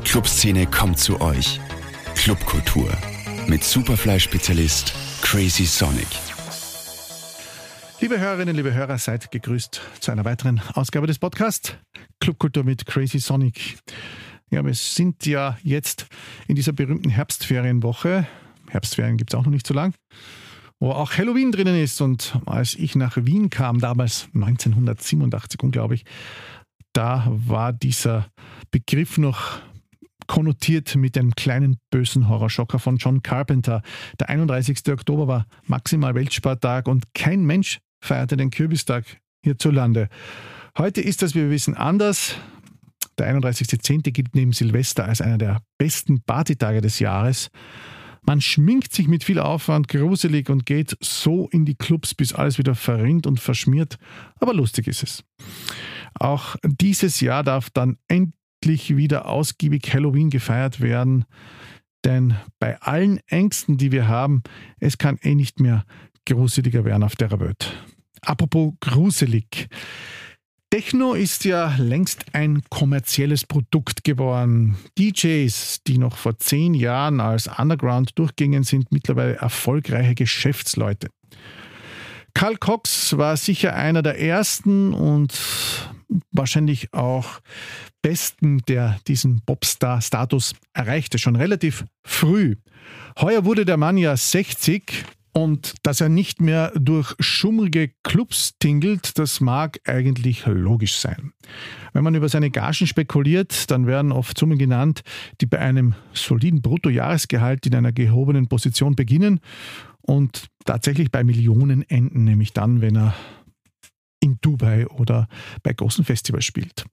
Die Clubszene kommt zu euch. Clubkultur mit Superfly-Spezialist Crazy Sonic. Liebe Hörerinnen, liebe Hörer, seid gegrüßt zu einer weiteren Ausgabe des Podcasts Clubkultur mit Crazy Sonic. Ja, wir sind ja jetzt in dieser berühmten Herbstferienwoche. Herbstferien gibt es auch noch nicht so lang wo auch Halloween drinnen ist. Und als ich nach Wien kam, damals 1987, unglaublich, da war dieser Begriff noch konnotiert mit einem kleinen bösen Horrorschocker von John Carpenter. Der 31. Oktober war maximal Weltspartag und kein Mensch feierte den Kürbistag hierzulande. Heute ist das, wie wir wissen, anders. Der 31.10. gilt neben Silvester als einer der besten Partytage des Jahres. Man schminkt sich mit viel Aufwand gruselig und geht so in die Clubs, bis alles wieder verrinnt und verschmiert. Aber lustig ist es. Auch dieses Jahr darf dann endlich wieder ausgiebig Halloween gefeiert werden. Denn bei allen Ängsten, die wir haben, es kann eh nicht mehr gruseliger werden auf der Welt. Apropos gruselig. Techno ist ja längst ein kommerzielles Produkt geworden. DJs, die noch vor zehn Jahren als Underground durchgingen, sind mittlerweile erfolgreiche Geschäftsleute. Karl Cox war sicher einer der ersten und wahrscheinlich auch besten, der diesen Popstar-Status erreichte, schon relativ früh. Heuer wurde der Mann ja 60 und dass er nicht mehr durch schummrige Clubs tingelt, das mag eigentlich logisch sein. Wenn man über seine Gagen spekuliert, dann werden oft Summen genannt, die bei einem soliden Bruttojahresgehalt in einer gehobenen Position beginnen und tatsächlich bei Millionen enden, nämlich dann, wenn er in Dubai oder bei großen Festivals spielt.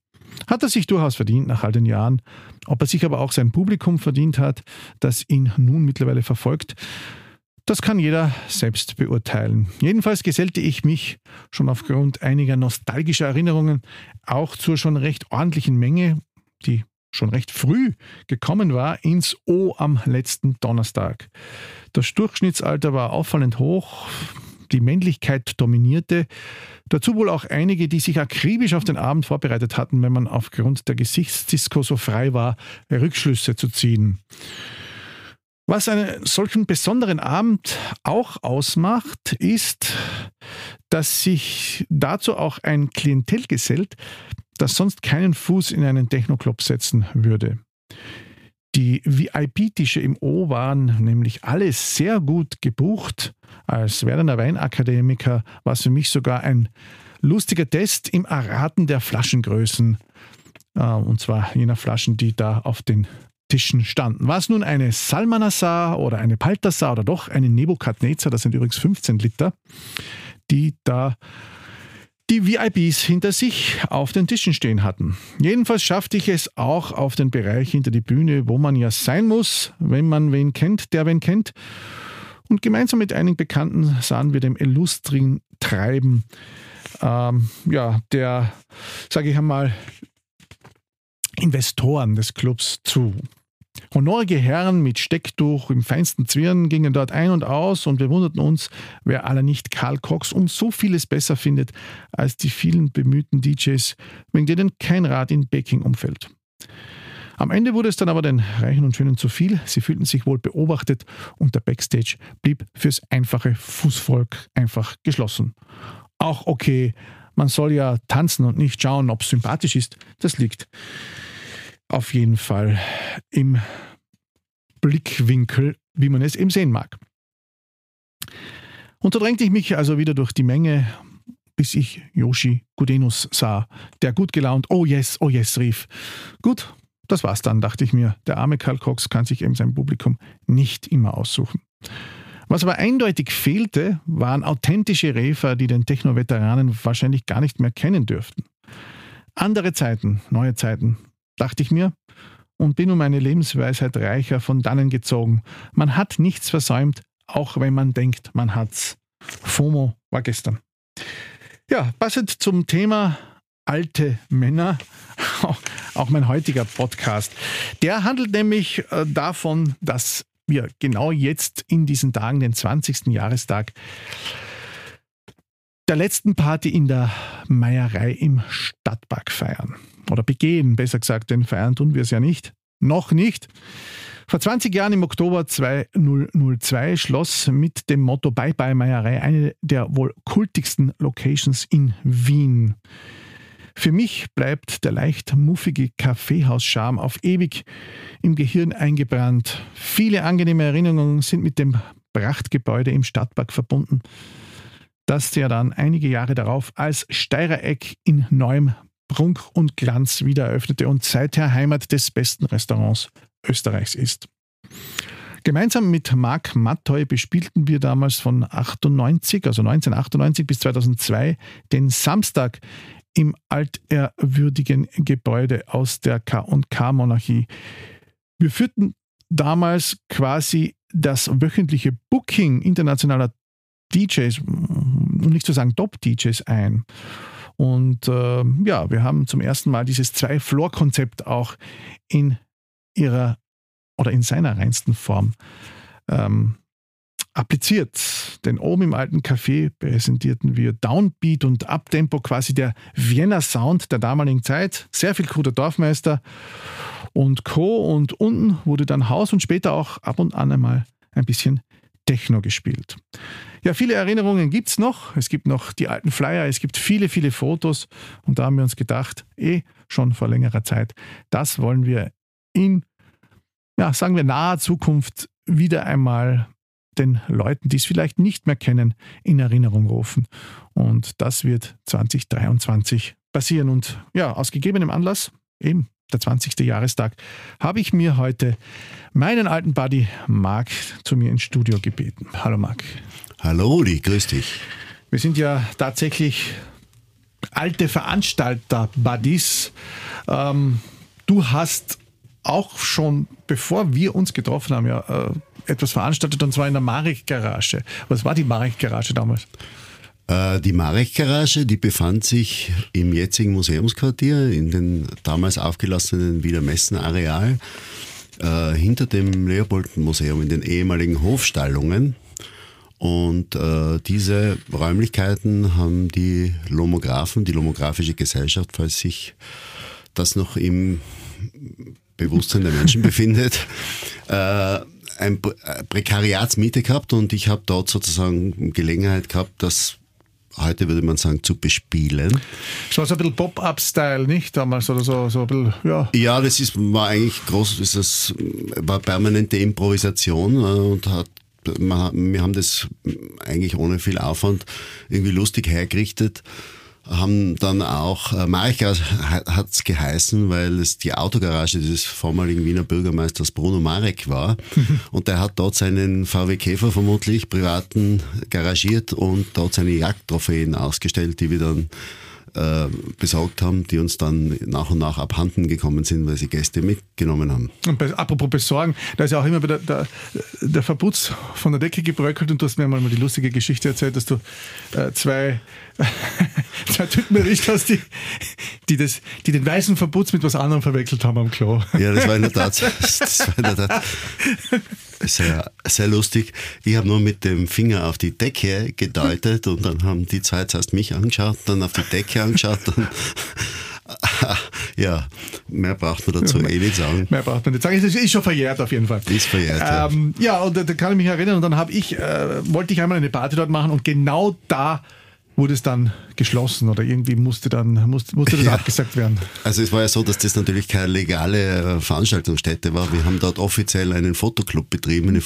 Hat er sich durchaus verdient nach all den Jahren. Ob er sich aber auch sein Publikum verdient hat, das ihn nun mittlerweile verfolgt, das kann jeder selbst beurteilen. Jedenfalls gesellte ich mich schon aufgrund einiger nostalgischer Erinnerungen auch zur schon recht ordentlichen Menge, die schon recht früh gekommen war, ins O am letzten Donnerstag. Das Durchschnittsalter war auffallend hoch, die Männlichkeit dominierte, dazu wohl auch einige, die sich akribisch auf den Abend vorbereitet hatten, wenn man aufgrund der Gesichtsdisco so frei war, Rückschlüsse zu ziehen. Was einen solchen besonderen Abend auch ausmacht, ist, dass sich dazu auch ein Klientel gesellt, das sonst keinen Fuß in einen Techno-Club setzen würde. Die VIP-Tische im O waren nämlich alle sehr gut gebucht. Als werdender Weinakademiker war es für mich sogar ein lustiger Test im Erraten der Flaschengrößen. Äh, und zwar jener Flaschen, die da auf den Tischen standen. War es nun eine Salmanasar oder eine Paltasar oder doch eine Nebukadnezar, das sind übrigens 15 Liter, die da die VIPs hinter sich auf den Tischen stehen hatten. Jedenfalls schaffte ich es auch auf den Bereich hinter die Bühne, wo man ja sein muss, wenn man wen kennt, der wen kennt. Und gemeinsam mit einigen Bekannten sahen wir dem illustren Treiben ähm, ja, der, sage ich einmal, Investoren des Clubs zu. Honorige Herren mit Stecktuch im feinsten Zwirn gingen dort ein und aus und wir wunderten uns, wer aller nicht Karl Cox und so vieles besser findet als die vielen bemühten DJs, wegen denen kein Rad in Baking umfällt. Am Ende wurde es dann aber den Reichen und Schönen zu viel. Sie fühlten sich wohl beobachtet und der Backstage blieb fürs einfache Fußvolk einfach geschlossen. Auch okay, man soll ja tanzen und nicht schauen, ob es sympathisch ist. Das liegt auf jeden Fall im Blickwinkel, wie man es eben sehen mag. Und da drängte ich mich also wieder durch die Menge, bis ich Yoshi Gudenus sah, der gut gelaunt Oh yes, oh yes rief. Gut, das war's dann, dachte ich mir. Der arme Karl Cox kann sich eben sein Publikum nicht immer aussuchen. Was aber eindeutig fehlte, waren authentische Refer, die den Techno-Veteranen wahrscheinlich gar nicht mehr kennen dürften. Andere Zeiten, neue Zeiten, dachte ich mir, und bin um meine Lebensweisheit reicher von dannen gezogen. Man hat nichts versäumt, auch wenn man denkt, man hat's. FOMO war gestern. Ja, passend zum Thema alte Männer, auch mein heutiger Podcast. Der handelt nämlich äh, davon, dass wir genau jetzt in diesen Tagen, den 20. Jahrestag der letzten Party in der Meierei im Stadtpark feiern oder begehen, besser gesagt, denn feiern tun wir es ja nicht. noch nicht. Vor 20 Jahren im Oktober 2002 schloss mit dem Motto Bye Bye Meierei eine der wohl kultigsten Locations in Wien. Für mich bleibt der leicht muffige Kaffeehauscharme auf ewig im Gehirn eingebrannt. Viele angenehme Erinnerungen sind mit dem Prachtgebäude im Stadtpark verbunden, das ja dann einige Jahre darauf als Steirereck in neuem Prunk und Glanz wieder eröffnete und seither Heimat des besten Restaurants Österreichs ist. Gemeinsam mit Marc Mattoy bespielten wir damals von 98, also 1998 bis 2002 den Samstag im altehrwürdigen Gebäude aus der K&K-Monarchie. Wir führten damals quasi das wöchentliche Booking internationaler DJs, um nicht zu sagen Top-DJs ein. Und äh, ja, wir haben zum ersten Mal dieses Zwei-Floor-Konzept auch in ihrer oder in seiner reinsten Form ähm, appliziert. Denn oben im alten Café präsentierten wir Downbeat und Uptempo, quasi der Vienna Sound der damaligen Zeit. Sehr viel Kruder Dorfmeister und Co. Und unten wurde dann Haus und später auch ab und an einmal ein bisschen Techno gespielt. Ja, viele Erinnerungen gibt es noch. Es gibt noch die alten Flyer, es gibt viele, viele Fotos. Und da haben wir uns gedacht, eh schon vor längerer Zeit, das wollen wir in, ja, sagen wir, naher Zukunft wieder einmal den Leuten, die es vielleicht nicht mehr kennen, in Erinnerung rufen. Und das wird 2023 passieren. Und ja, aus gegebenem Anlass, eben der 20. Jahrestag, habe ich mir heute meinen alten Buddy Marc zu mir ins Studio gebeten. Hallo Marc. Hallo Rudi, grüß dich. Wir sind ja tatsächlich alte Veranstalter-Buddies. Ähm, du hast auch schon, bevor wir uns getroffen haben, ja, äh, etwas veranstaltet und zwar in der Marek-Garage. Was war die Marek-Garage damals? Äh, die Marek-Garage, die befand sich im jetzigen Museumsquartier in den damals aufgelassenen Wiener Messenareal äh, hinter dem Leopold-Museum in den ehemaligen Hofstallungen. Und äh, diese Räumlichkeiten haben die Lomographen, die Lomographische Gesellschaft, falls sich das noch im Bewusstsein der Menschen befindet, äh, ein äh, Prekariatsmiete gehabt und ich habe dort sozusagen Gelegenheit gehabt, das heute würde man sagen, zu bespielen. So ein bisschen Pop-Up-Style, nicht damals? Oder so, so ein bisschen, ja. Ja, das ist, war eigentlich groß, das war permanente Improvisation äh, und hat wir haben das eigentlich ohne viel Aufwand irgendwie lustig hergerichtet haben dann auch, äh, Marika hat es geheißen, weil es die Autogarage des vormaligen Wiener Bürgermeisters Bruno Marek war. Mhm. Und der hat dort seinen VW Käfer vermutlich privaten garagiert und dort seine Jagdtrophäen ausgestellt, die wir dann äh, besorgt haben, die uns dann nach und nach abhanden gekommen sind, weil sie Gäste mitgenommen haben. Und bei, apropos besorgen, da ist ja auch immer wieder der, der Verputz von der Decke gebröckelt und du hast mir mal die lustige Geschichte erzählt, dass du äh, zwei, zwei Typen erwischt hast, die, die, das, die den weißen Verputz mit was anderem verwechselt haben am Klo. Ja, das war in der Tat, das war in der Tat sehr, sehr lustig. Ich habe nur mit dem Finger auf die Decke gedeutet und dann haben die zwei zuerst mich angeschaut, dann auf die Decke angeschaut und ja, mehr braucht man dazu eh nicht sagen. Mehr braucht man nicht sagen. Es ist schon verjährt auf jeden Fall. Ist verjährt. Ähm, ja. ja, und da kann ich mich erinnern und dann habe ich, äh, wollte ich einmal eine Party dort machen und genau da wurde es dann geschlossen oder irgendwie musste dann musste, musste das ja. abgesagt werden? Also es war ja so, dass das natürlich keine legale äh, Veranstaltungsstätte war. Wir haben dort offiziell einen Fotoclub betrieben, eine mhm.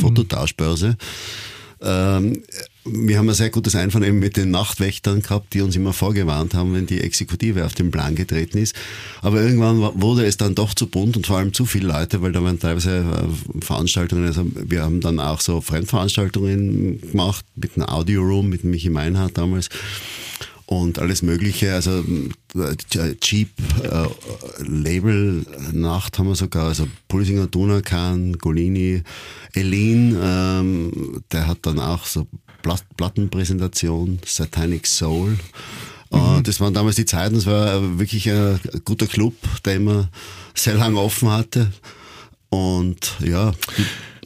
Ähm, wir haben ein sehr gutes Einvernehmen mit den Nachtwächtern gehabt, die uns immer vorgewarnt haben, wenn die Exekutive auf den Plan getreten ist. Aber irgendwann wurde es dann doch zu bunt und vor allem zu viele Leute, weil da waren teilweise äh, Veranstaltungen, also wir haben dann auch so Fremdveranstaltungen gemacht mit einem Audio Room, mit Michi Meinhardt damals und alles Mögliche. Also äh, Cheap äh, Label Nacht haben wir sogar, also Pulsinger Dunakan, Golini, Elin, ähm, der hat dann auch so Plattenpräsentation, Satanic Soul. Äh, mhm. Das waren damals die Zeiten, das war wirklich ein guter Club, der immer sehr lange offen hatte. Und ja.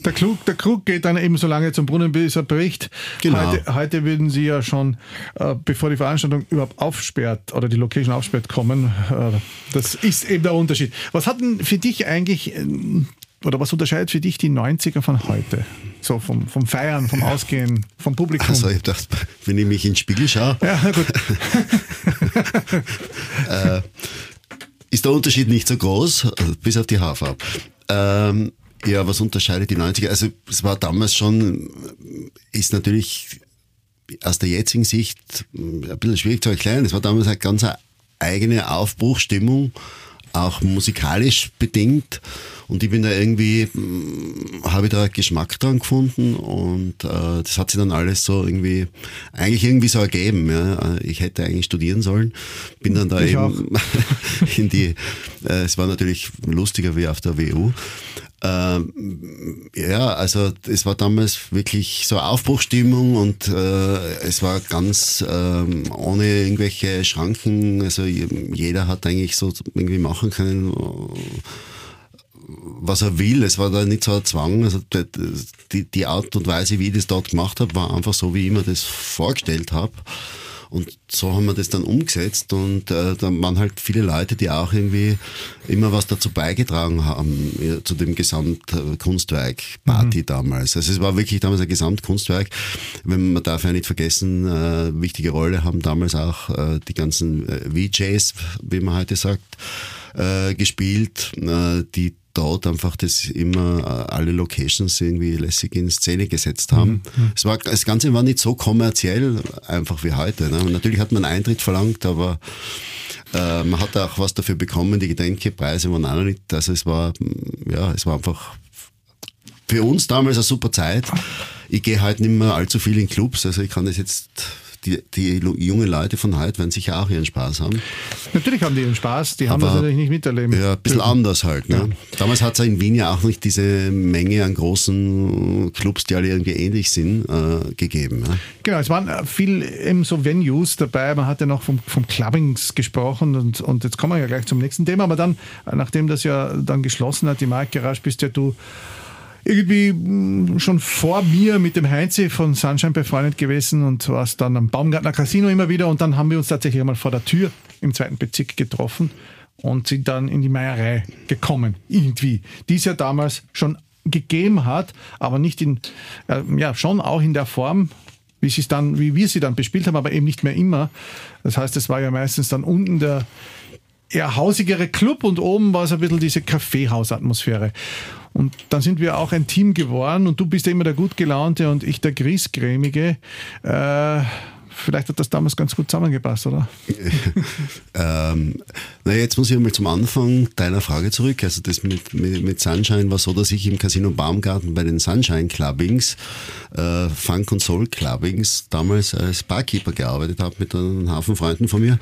Der, Krug, der Krug geht dann eben so lange zum Brunnen, bis er bricht. Genau. Heute, heute würden Sie ja schon, äh, bevor die Veranstaltung überhaupt aufsperrt oder die Location aufsperrt, kommen. Äh, das ist eben der Unterschied. Was hat denn für dich eigentlich, äh, oder was unterscheidet für dich die 90er von heute? So vom, vom Feiern, vom Ausgehen, vom Publikum. Also ich dachte, wenn ich mich in den Spiegel schaue, ja, äh, ist der Unterschied nicht so groß, also bis auf die Haarfarbe. Ähm, ja, was unterscheidet die 90er? Also es war damals schon, ist natürlich aus der jetzigen Sicht ein bisschen schwierig zu erklären. Es war damals eine ganz eigene Aufbruchstimmung, auch musikalisch bedingt. Und ich bin da irgendwie, habe ich da Geschmack dran gefunden und äh, das hat sich dann alles so irgendwie, eigentlich irgendwie so ergeben. Ja. Ich hätte eigentlich studieren sollen, bin dann da Ich eben auch. in die, äh, es war natürlich lustiger wie auf der WU. Ähm, ja, also es war damals wirklich so Aufbruchstimmung und äh, es war ganz ähm, ohne irgendwelche Schranken. Also jeder hat eigentlich so irgendwie machen können, was er will. Es war da nicht so ein Zwang. Also die, die Art und Weise, wie ich das dort gemacht habe, war einfach so, wie ich mir das vorgestellt habe. Und so haben wir das dann umgesetzt und äh, da waren halt viele Leute, die auch irgendwie immer was dazu beigetragen haben, ja, zu dem Gesamtkunstwerk Party Mhm. damals. Also es war wirklich damals ein Gesamtkunstwerk. Wenn man darf ja nicht vergessen, äh, wichtige Rolle haben damals auch äh, die ganzen äh, VJs, wie man heute sagt, äh, gespielt, äh, die dort einfach das immer äh, alle Locations irgendwie lässig in Szene gesetzt haben. Es war, das Ganze war nicht so kommerziell einfach wie heute. Ne? Natürlich hat man Eintritt verlangt, aber äh, man hat auch was dafür bekommen. Die Getränkepreise waren auch nicht, also es war, ja, es war einfach für uns damals eine super Zeit. Ich gehe halt nicht mehr allzu viel in Clubs, also ich kann das jetzt, die, die jungen Leute von heute werden sicher auch ihren Spaß haben. Natürlich haben die ihren Spaß, die haben Aber- das natürlich nicht miterleben. Ja, ein bisschen dürfen. anders halt. Ne? Damals hat es in Wien ja auch nicht diese Menge an großen Clubs, die alle irgendwie ähnlich sind, äh, gegeben. Ja? Genau, es waren viel eben so Venues dabei. Man hat ja noch vom, vom Clubbings gesprochen und, und jetzt kommen wir ja gleich zum nächsten Thema. Aber dann, nachdem das ja dann geschlossen hat, die Marke Garage, bist ja du irgendwie mh, schon vor mir mit dem Heinzi von Sunshine befreundet gewesen und warst dann am Baumgartner Casino immer wieder und dann haben wir uns tatsächlich einmal vor der Tür im zweiten Bezirk getroffen und sind dann in die Meierei gekommen, irgendwie, die es ja damals schon gegeben hat, aber nicht in, äh, ja, schon auch in der Form, wie, sie es dann, wie wir sie dann bespielt haben, aber eben nicht mehr immer. Das heißt, es war ja meistens dann unten der eher hausigere Club und oben war es ein bisschen diese Kaffeehausatmosphäre. Und dann sind wir auch ein Team geworden und du bist ja immer der gut gelaunte und ich der griesgrämige. Äh, vielleicht hat das damals ganz gut zusammengepasst, oder? Ähm, na jetzt muss ich einmal zum Anfang deiner Frage zurück. Also das mit, mit, mit Sunshine war so, dass ich im Casino Baumgarten bei den Sunshine Clubbings, äh, Funk und Soul Clubbings, damals als Barkeeper gearbeitet habe mit einem Haufen Freunden von mir.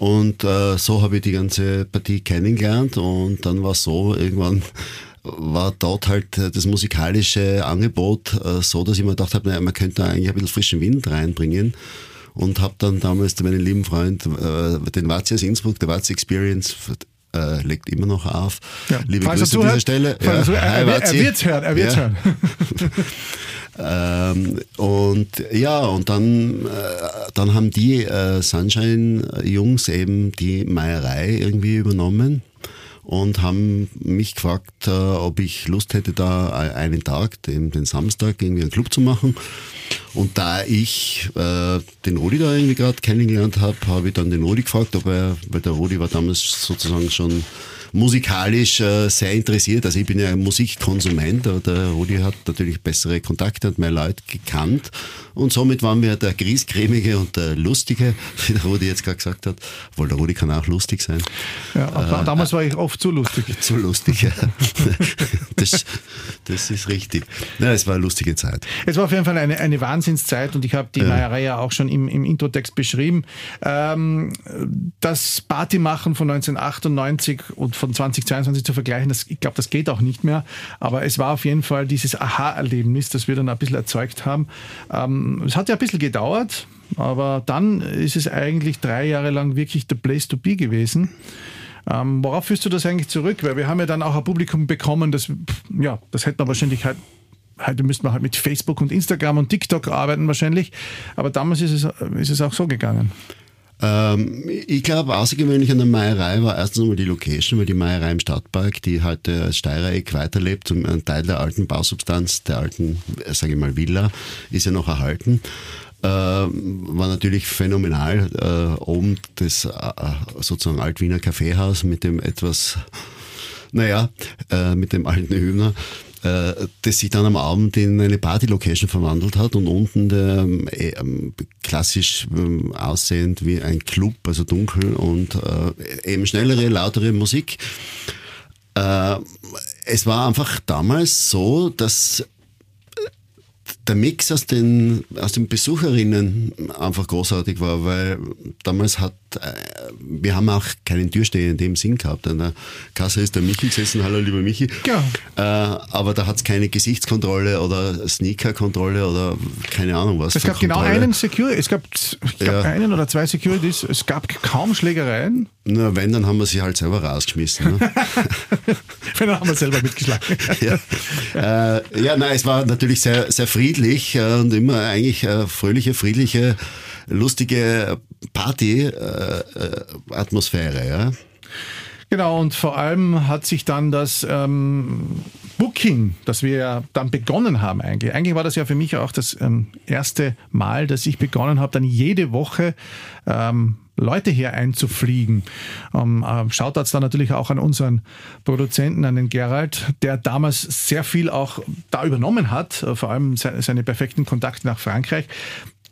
Und äh, so habe ich die ganze Partie kennengelernt und dann war es so, irgendwann war dort halt äh, das musikalische Angebot äh, so, dass ich mir gedacht habe, naja, man könnte da eigentlich ein bisschen frischen Wind reinbringen und habe dann damals meinen lieben Freund, äh, den Wazi aus Innsbruck, der Wazi Experience, äh, legt immer noch auf. Ja. Liebe Falls Grüße an dieser Stelle. falls er er- er- wird's hören, er wird's Ja. hören. Ähm, und ja, und dann, äh, dann haben die äh, Sunshine-Jungs eben die Meierei irgendwie übernommen und haben mich gefragt, äh, ob ich Lust hätte, da e- einen Tag, den, den Samstag, irgendwie einen Club zu machen. Und da ich äh, den Rudi da irgendwie gerade kennengelernt habe, habe ich dann den Rudi gefragt, ob er, weil der Rudi war damals sozusagen schon musikalisch äh, sehr interessiert. Also ich bin ja Musikkonsument, aber der Rudi hat natürlich bessere Kontakte und mehr Leute gekannt. Und somit waren wir der Griescremige und der Lustige, wie der Rudi jetzt gerade gesagt hat. Obwohl der Rudi kann auch lustig sein. Ja, aber damals war ich oft zu lustig. Zu lustig, ja. Das, das ist richtig. Ja, es war eine lustige Zeit. Es war auf jeden Fall eine, eine Wahnsinnszeit und ich habe die Meierei ja auch schon im, im Introtext beschrieben. Ähm, das Partymachen von 1998 und von 2022 zu vergleichen, das, ich glaube, das geht auch nicht mehr. Aber es war auf jeden Fall dieses Aha-Erlebnis, das wir dann ein bisschen erzeugt haben. Ähm, es hat ja ein bisschen gedauert, aber dann ist es eigentlich drei Jahre lang wirklich the place to be gewesen. Ähm, worauf führst du das eigentlich zurück? Weil wir haben ja dann auch ein Publikum bekommen, das, ja, das hätten wir wahrscheinlich halt heute müsste man halt mit Facebook und Instagram und TikTok arbeiten wahrscheinlich. Aber damals ist es, ist es auch so gegangen. Ähm, ich glaube, außergewöhnlich an der Meierei war erstens einmal die Location, weil die Meierei im Stadtpark, die heute als Steirereck weiterlebt und ein Teil der alten Bausubstanz, der alten, äh, sage ich mal, Villa, ist ja noch erhalten. Äh, war natürlich phänomenal. Äh, oben das äh, sozusagen Altwiener Kaffeehaus mit dem etwas, naja, äh, mit dem alten Hühner äh, das sich dann am Abend in eine Party-Location verwandelt hat und unten der, ähm, klassisch ähm, aussehend wie ein Club, also dunkel und äh, eben schnellere, lautere Musik. Äh, es war einfach damals so, dass der Mix aus den, aus den Besucherinnen einfach großartig war, weil damals hat, äh, wir haben auch keinen Türsteher in dem Sinn gehabt. An der Kasse ist der Michi gesessen, hallo lieber Michi. Ja. Äh, aber da hat es keine Gesichtskontrolle oder Sneaker-Kontrolle oder keine Ahnung was. Es gab genau einen Security, es gab, ja. einen oder zwei Securities, es gab kaum Schlägereien. Na, wenn, dann haben wir sie halt selber rausgeschmissen. Ne? wenn, dann haben wir selber mitgeschlagen. ja, äh, ja nein, es war natürlich sehr, sehr friedlich äh, und immer eigentlich äh, fröhliche, friedliche, lustige Party-Atmosphäre. Äh, ja. Genau, und vor allem hat sich dann das ähm, Booking, das wir ja dann begonnen haben eigentlich. Eigentlich war das ja für mich auch das ähm, erste Mal, dass ich begonnen habe, dann jede Woche ähm, Leute hier einzufliegen. Ähm, äh, Shoutouts dann natürlich auch an unseren Produzenten, an den Gerald, der damals sehr viel auch da übernommen hat, äh, vor allem seine, seine perfekten Kontakte nach Frankreich.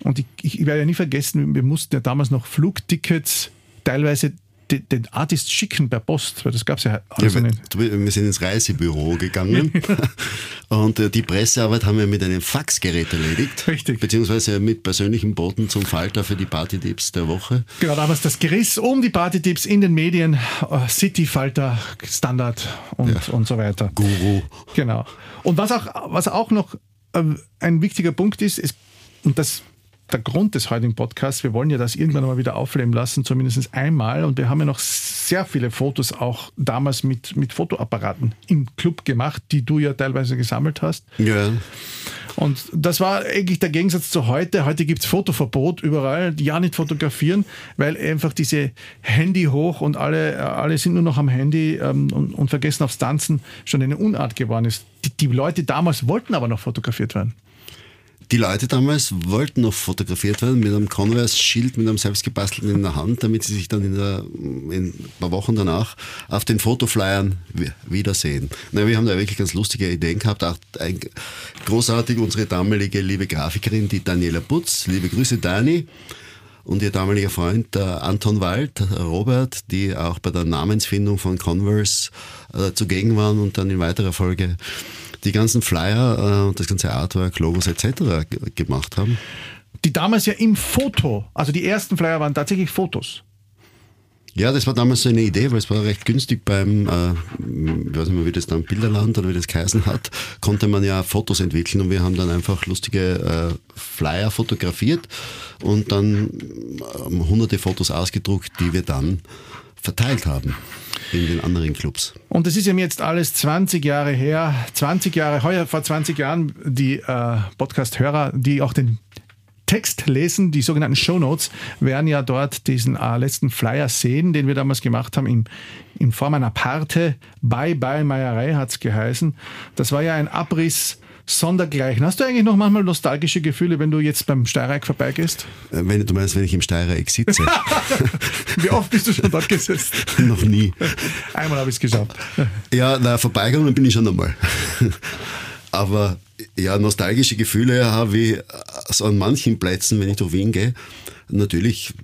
Und ich, ich werde ja nie vergessen, wir mussten ja damals noch Flugtickets teilweise den Artist schicken per Post, weil das gab es ja alles ja, nicht. Wir sind ins Reisebüro gegangen und äh, die Pressearbeit haben wir mit einem Faxgerät erledigt. Richtig. Beziehungsweise mit persönlichen Boten zum Falter für die Partytipps der Woche. Genau, damals das Geriss um die Partytipps in den Medien, äh, City, Falter, Standard und, ja. und so weiter. Guru. Genau. Und was auch, was auch noch äh, ein wichtiger Punkt ist, ist und das der Grund des heutigen Podcasts. Wir wollen ja das irgendwann mal wieder aufleben lassen, zumindest einmal. Und wir haben ja noch sehr viele Fotos auch damals mit, mit Fotoapparaten im Club gemacht, die du ja teilweise gesammelt hast. Ja. Und das war eigentlich der Gegensatz zu heute. Heute gibt es Fotoverbot überall, ja nicht fotografieren, weil einfach diese Handy hoch und alle, alle sind nur noch am Handy ähm, und, und vergessen aufs Tanzen schon eine Unart geworden ist. Die, die Leute damals wollten aber noch fotografiert werden. Die Leute damals wollten noch fotografiert werden mit einem Converse-Schild, mit einem selbstgebastelten in der Hand, damit sie sich dann in, der, in ein paar Wochen danach auf den Fotoflyern wiedersehen. Na, wir haben da wirklich ganz lustige Ideen gehabt. Auch ein, großartig unsere damalige liebe Grafikerin, die Daniela Putz. Liebe Grüße, Dani und ihr damaliger Freund der Anton Wald, Robert, die auch bei der Namensfindung von Converse äh, zugegen waren und dann in weiterer Folge die ganzen Flyer und äh, das ganze Artwork, Logos etc. gemacht haben. Die damals ja im Foto, also die ersten Flyer waren tatsächlich Fotos. Ja, das war damals so eine Idee, weil es war recht günstig beim, äh, ich weiß nicht mehr, wie das dann Bilderland oder wie das geheißen hat, konnte man ja Fotos entwickeln und wir haben dann einfach lustige äh, Flyer fotografiert und dann äh, hunderte Fotos ausgedruckt, die wir dann verteilt haben in den anderen Clubs. Und das ist ja jetzt alles 20 Jahre her, 20 Jahre, heuer vor 20 Jahren, die äh, Podcast-Hörer, die auch den Text lesen, die sogenannten Show Notes, werden ja dort diesen äh, letzten Flyer sehen, den wir damals gemacht haben, in, in Form einer Parte. Bye Bye Meierei hat es geheißen. Das war ja ein Abriss sondergleichen. Hast du eigentlich noch manchmal nostalgische Gefühle, wenn du jetzt beim Steirereck vorbeigehst? Äh, wenn du meinst, wenn ich im Steirereck sitze. Wie oft bist du schon dort gesessen? noch nie. Einmal habe ich es geschafft. Ja, na, vorbeigegangen bin ich schon einmal. Aber ja, nostalgische Gefühle habe ich so an manchen Plätzen, wenn ich durch Wien gehe. Natürlich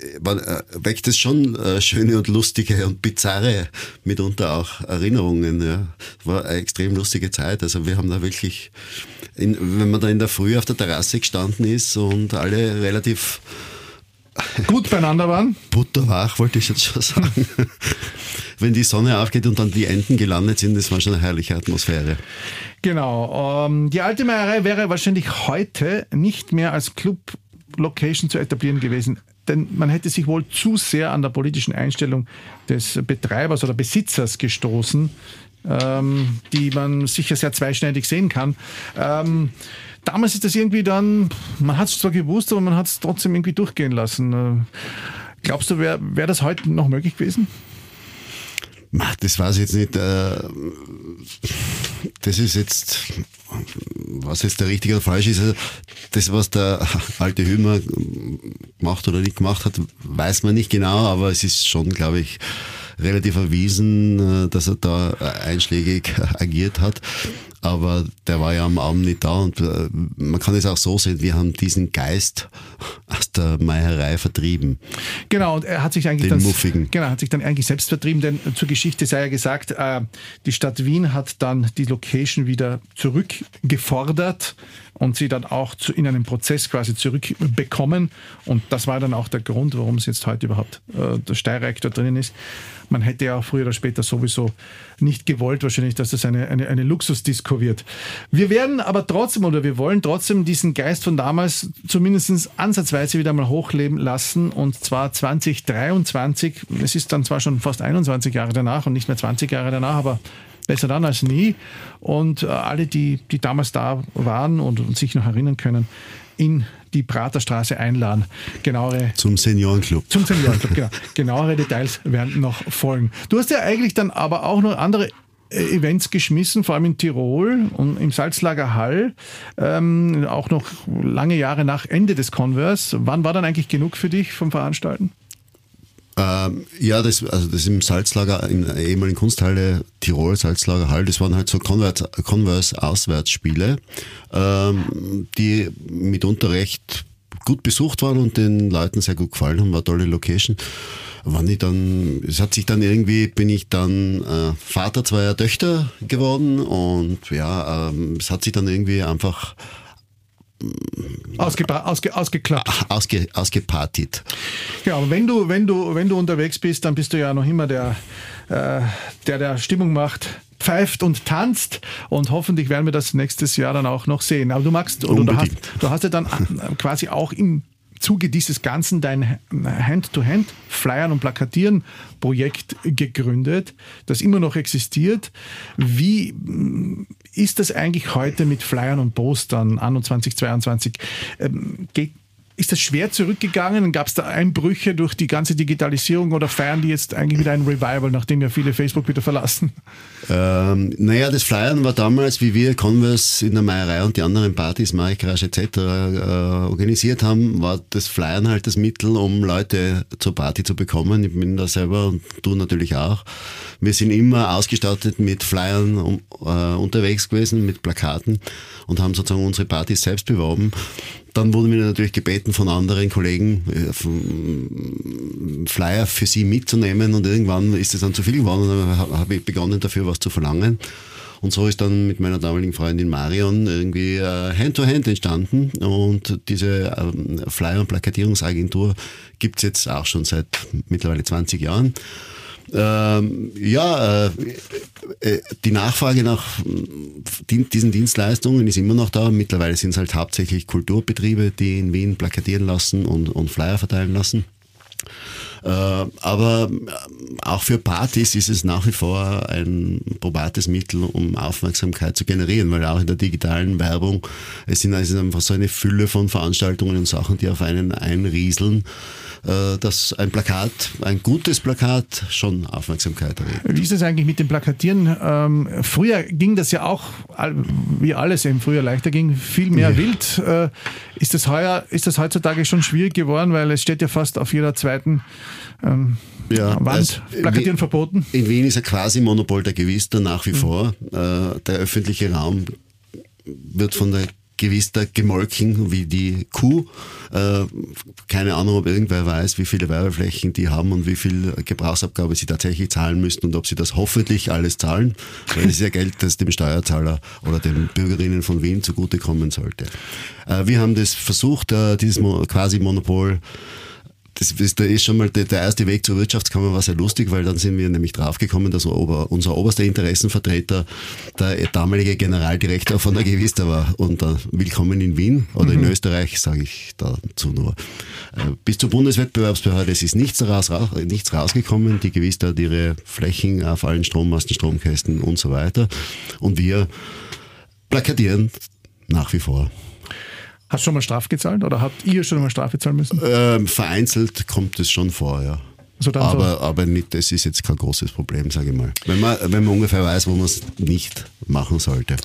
äh, weckt es schon äh, schöne und lustige und bizarre, mitunter auch Erinnerungen. Ja. War eine extrem lustige Zeit. Also wir haben da wirklich, in, wenn man da in der Früh auf der Terrasse gestanden ist und alle relativ gut beieinander waren. Butterwach, wollte ich jetzt schon sagen. wenn die Sonne aufgeht und dann die Enten gelandet sind, das war schon eine herrliche Atmosphäre. Genau. Ähm, die alte Meierei wäre wahrscheinlich heute nicht mehr als Club Location zu etablieren gewesen. denn man hätte sich wohl zu sehr an der politischen Einstellung des Betreibers oder Besitzers gestoßen, ähm, die man sicher sehr zweischneidig sehen kann. Ähm, damals ist das irgendwie dann, man hat es zwar gewusst, aber man hat es trotzdem irgendwie durchgehen lassen. Äh, glaubst du, wäre wär das heute noch möglich gewesen? Das weiß ich jetzt nicht. Äh, das ist jetzt, was jetzt der richtige oder falsch ist. Also das, was der alte Hümer gemacht oder nicht gemacht hat, weiß man nicht genau, aber es ist schon, glaube ich, relativ erwiesen, äh, dass er da einschlägig agiert hat aber der war ja am Abend nicht da und äh, man kann es auch so sehen, wir haben diesen Geist aus der Meierei vertrieben. Genau, und er hat sich eigentlich Den dann, Muffigen. genau, hat sich dann eigentlich selbst vertrieben, denn zur Geschichte sei ja gesagt, äh, die Stadt Wien hat dann die Location wieder zurückgefordert und sie dann auch zu, in einem Prozess quasi zurückbekommen. Und das war dann auch der Grund, warum es jetzt heute überhaupt äh, der Steireaktor drinnen ist. Man hätte ja früher oder später sowieso nicht gewollt, wahrscheinlich, dass das eine, eine, eine Luxusdisco wird. Wir werden aber trotzdem oder wir wollen trotzdem diesen Geist von damals zumindest ansatzweise wieder mal hochleben lassen und zwar 2023. Es ist dann zwar schon fast 21 Jahre danach und nicht mehr 20 Jahre danach, aber besser dann als nie. Und äh, alle, die, die damals da waren und, und sich noch erinnern können, in die Praterstraße einladen. Genauere Zum Seniorenclub. zum Seniorenclub, genau. Genauere Details werden noch folgen. Du hast ja eigentlich dann aber auch noch andere Events geschmissen, vor allem in Tirol und im Salzlager Hall, ähm, auch noch lange Jahre nach Ende des Converse. Wann war dann eigentlich genug für dich vom Veranstalten? Ähm, ja, das, also das im Salzlager, in der ehemaligen Kunsthalle Tirol, Salzlager Hall, das waren halt so Converse-Auswärtsspiele, ähm, die mitunter recht gut besucht waren und den Leuten sehr gut gefallen haben, war eine tolle Location. Wann ich dann, es hat sich dann irgendwie, bin ich dann äh, Vater zweier Töchter geworden und ja, ähm, es hat sich dann irgendwie einfach Ausgebra ausge ausgeklappt. ausge, ausgepartigt. Ja, aber wenn du, wenn du, wenn du unterwegs bist, dann bist du ja noch immer der, äh, der, der Stimmung macht, pfeift und tanzt und hoffentlich werden wir das nächstes Jahr dann auch noch sehen. Aber du magst, oder du hast, du hast ja dann äh, quasi auch im Zuge dieses Ganzen dein Hand-to-Hand Flyern und Plakatieren Projekt gegründet, das immer noch existiert. Wie mh, ist das eigentlich heute mit Flyern und Postern anno 2022? Ähm, geht, ist das schwer zurückgegangen? Gab es da Einbrüche durch die ganze Digitalisierung oder feiern die jetzt eigentlich wieder ein Revival, nachdem ja viele Facebook wieder verlassen? Ähm, naja, das Flyern war damals, wie wir Converse in der Meierei und die anderen Partys, Marikarasch etc. Äh, organisiert haben, war das Flyern halt das Mittel, um Leute zur Party zu bekommen. Ich bin da selber und du natürlich auch. Wir sind immer ausgestattet mit Flyern um, äh, unterwegs gewesen, mit Plakaten und haben sozusagen unsere Partys selbst beworben. Dann wurden wir natürlich gebeten von anderen Kollegen, äh, Flyer für sie mitzunehmen und irgendwann ist es dann zu viel geworden und dann ha- habe ich begonnen dafür was zu verlangen. Und so ist dann mit meiner damaligen Freundin Marion irgendwie äh, Hand-to-Hand entstanden und diese ähm, Flyer- und Plakatierungsagentur gibt's jetzt auch schon seit mittlerweile 20 Jahren. Ähm, ja, äh, äh, die Nachfrage nach mm, diesen Dienstleistungen ist immer noch da. Mittlerweile sind es halt hauptsächlich Kulturbetriebe, die in Wien plakatieren lassen und, und Flyer verteilen lassen. Äh, aber äh, auch für Partys ist es nach wie vor ein probates Mittel, um Aufmerksamkeit zu generieren, weil auch in der digitalen Werbung, es sind also einfach so eine Fülle von Veranstaltungen und Sachen, die auf einen einrieseln, dass ein Plakat, ein gutes Plakat schon Aufmerksamkeit erregt. Wie ist es eigentlich mit dem Plakatieren? Ähm, früher ging das ja auch, wie alles im Frühjahr leichter ging, viel mehr wild. Äh, ist, das heuer, ist das heutzutage schon schwierig geworden, weil es steht ja fast auf jeder zweiten ähm, Ja, Wand also, Plakatieren verboten? In Wien ist er quasi Monopol der Gewister nach wie vor. Äh, Der öffentliche Raum wird von der Gewister gemolken wie die Kuh. Äh, Keine Ahnung, ob irgendwer weiß, wie viele Werbeflächen die haben und wie viel Gebrauchsabgabe sie tatsächlich zahlen müssten und ob sie das hoffentlich alles zahlen, weil es ist ja Geld, das dem Steuerzahler oder den Bürgerinnen von Wien zugutekommen sollte. Äh, Wir haben das versucht, äh, dieses quasi Monopol das ist, da ist schon mal der, der, erste Weg zur Wirtschaftskammer war sehr lustig, weil dann sind wir nämlich draufgekommen, dass Ober, unser oberster Interessenvertreter der damalige Generaldirektor von der Gewista war. Und uh, willkommen in Wien oder mhm. in Österreich, sage ich dazu nur. Uh, bis zur Bundeswettbewerbsbehörde es ist nichts, raus, nichts rausgekommen. Die Gewista hat ihre Flächen auf allen Strommasten, Stromkästen und so weiter. Und wir plakatieren nach wie vor. Hast du schon mal Strafe gezahlt oder habt ihr schon mal Strafe zahlen müssen? Ähm, vereinzelt kommt es schon vor, ja. Also aber, so. aber nicht, das ist jetzt kein großes Problem, sage ich mal. Wenn man, wenn man ungefähr weiß, wo man es nicht machen sollte.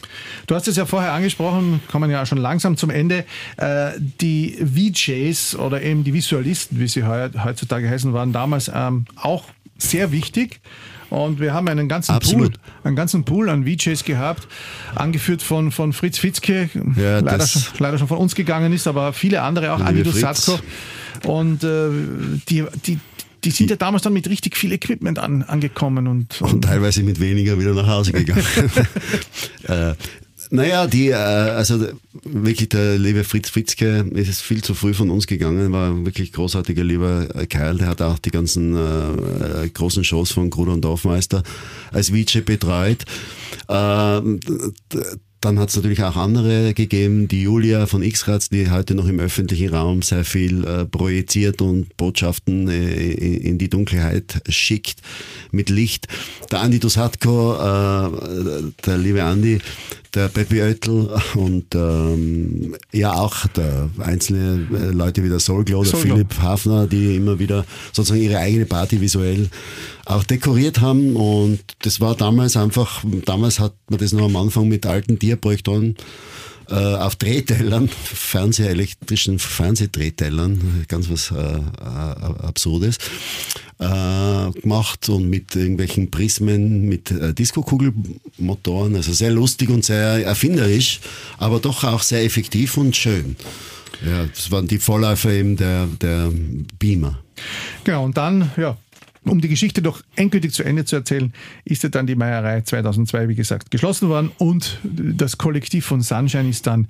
Du hast es ja vorher angesprochen, kommen ja schon langsam zum Ende. Äh, die VJs oder eben die Visualisten, wie sie heutzutage heißen, waren damals ähm, auch sehr wichtig. Und wir haben einen ganzen Absolut. Pool, einen ganzen Pool an VJs gehabt, angeführt von, von Fritz Fitzke, ja, leider, schon, leider schon von uns gegangen ist, aber viele andere auch, Andi Dusatko. Und äh, die, die, die sind ja damals dann mit richtig viel Equipment an, angekommen und, und, und teilweise mit weniger wieder nach Hause gegangen. äh, naja, die, äh, also wirklich der liebe Fritz Fritzke ist viel zu früh von uns gegangen, war wirklich großartiger lieber Kerl, der hat auch die ganzen äh, großen Shows von Gruder und Dorfmeister als VJ betreut. Äh, dann hat es natürlich auch andere gegeben, die Julia von X-Rats, die heute noch im öffentlichen Raum sehr viel äh, projiziert und Botschaften äh, in die Dunkelheit schickt mit Licht. Der Andi Dosatko, äh, der liebe Andi, der Peppi Oettel und ähm, ja auch der einzelne äh, Leute wie der Solglo, der Solglo. Philipp Hafner, die immer wieder sozusagen ihre eigene Party visuell auch dekoriert haben und das war damals einfach, damals hat man das noch am Anfang mit alten Diaprojektoren äh, auf Drehtellern, Fernsehelektrischen Fernsehdrehtellern, ganz was äh, äh, Absurdes, äh, gemacht und mit irgendwelchen Prismen, mit äh, Diskokugelmotoren, also sehr lustig und sehr erfinderisch, aber doch auch sehr effektiv und schön. Ja, das waren die Vorläufer eben der, der Beamer. Genau, und dann, ja, um die Geschichte doch endgültig zu Ende zu erzählen, ist ja dann die Meierei 2002, wie gesagt, geschlossen worden und das Kollektiv von Sunshine ist dann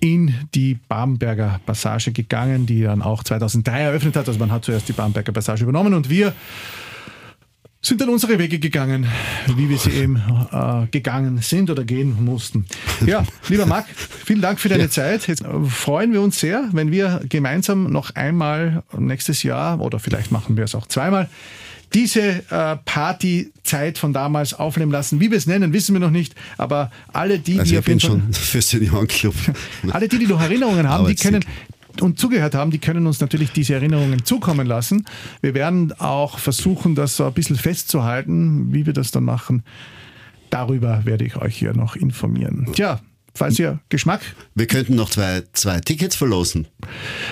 in die Bamberger Passage gegangen, die dann auch 2003 eröffnet hat. Also man hat zuerst die Bamberger Passage übernommen und wir sind dann unsere Wege gegangen, wie wir sie eben äh, gegangen sind oder gehen mussten. Ja, lieber Marc, vielen Dank für deine ja. Zeit. Jetzt freuen wir uns sehr, wenn wir gemeinsam noch einmal nächstes Jahr oder vielleicht machen wir es auch zweimal diese äh, Partyzeit von damals aufnehmen lassen. Wie wir es nennen, wissen wir noch nicht. Aber alle die, also die ich bin schon für Seniorenclub. alle die, die noch Erinnerungen haben, die können und zugehört haben, die können uns natürlich diese Erinnerungen zukommen lassen. Wir werden auch versuchen, das so ein bisschen festzuhalten, wie wir das dann machen. Darüber werde ich euch hier noch informieren. Tja, falls ihr Geschmack. Wir könnten noch zwei, zwei Tickets verlosen.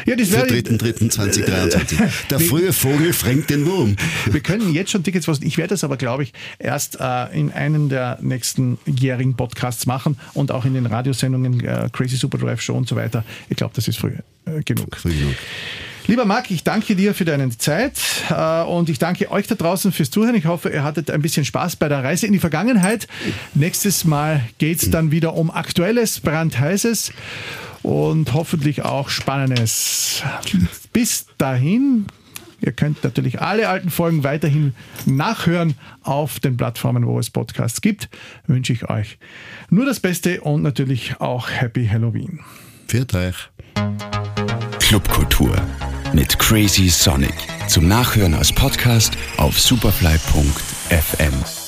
Ja, das wäre. 3.3.2023. Der frühe Vogel fängt den Wurm. Wir können jetzt schon Tickets verlosen. Ich werde das aber, glaube ich, erst äh, in einem der nächsten jährigen Podcasts machen und auch in den Radiosendungen äh, Crazy Super Drive Show und so weiter. Ich glaube, das ist früh äh, genug. Früh genug. Lieber Marc, ich danke dir für deine Zeit äh, und ich danke euch da draußen fürs Zuhören. Ich hoffe, ihr hattet ein bisschen Spaß bei der Reise in die Vergangenheit. Nächstes Mal geht es dann wieder um Aktuelles, Brandheißes und hoffentlich auch Spannendes. Bis dahin, ihr könnt natürlich alle alten Folgen weiterhin nachhören auf den Plattformen, wo es Podcasts gibt. Wünsche ich euch nur das Beste und natürlich auch Happy Halloween. Viert euch. Clubkultur mit Crazy Sonic. Zum Nachhören als Podcast auf superfly.fm.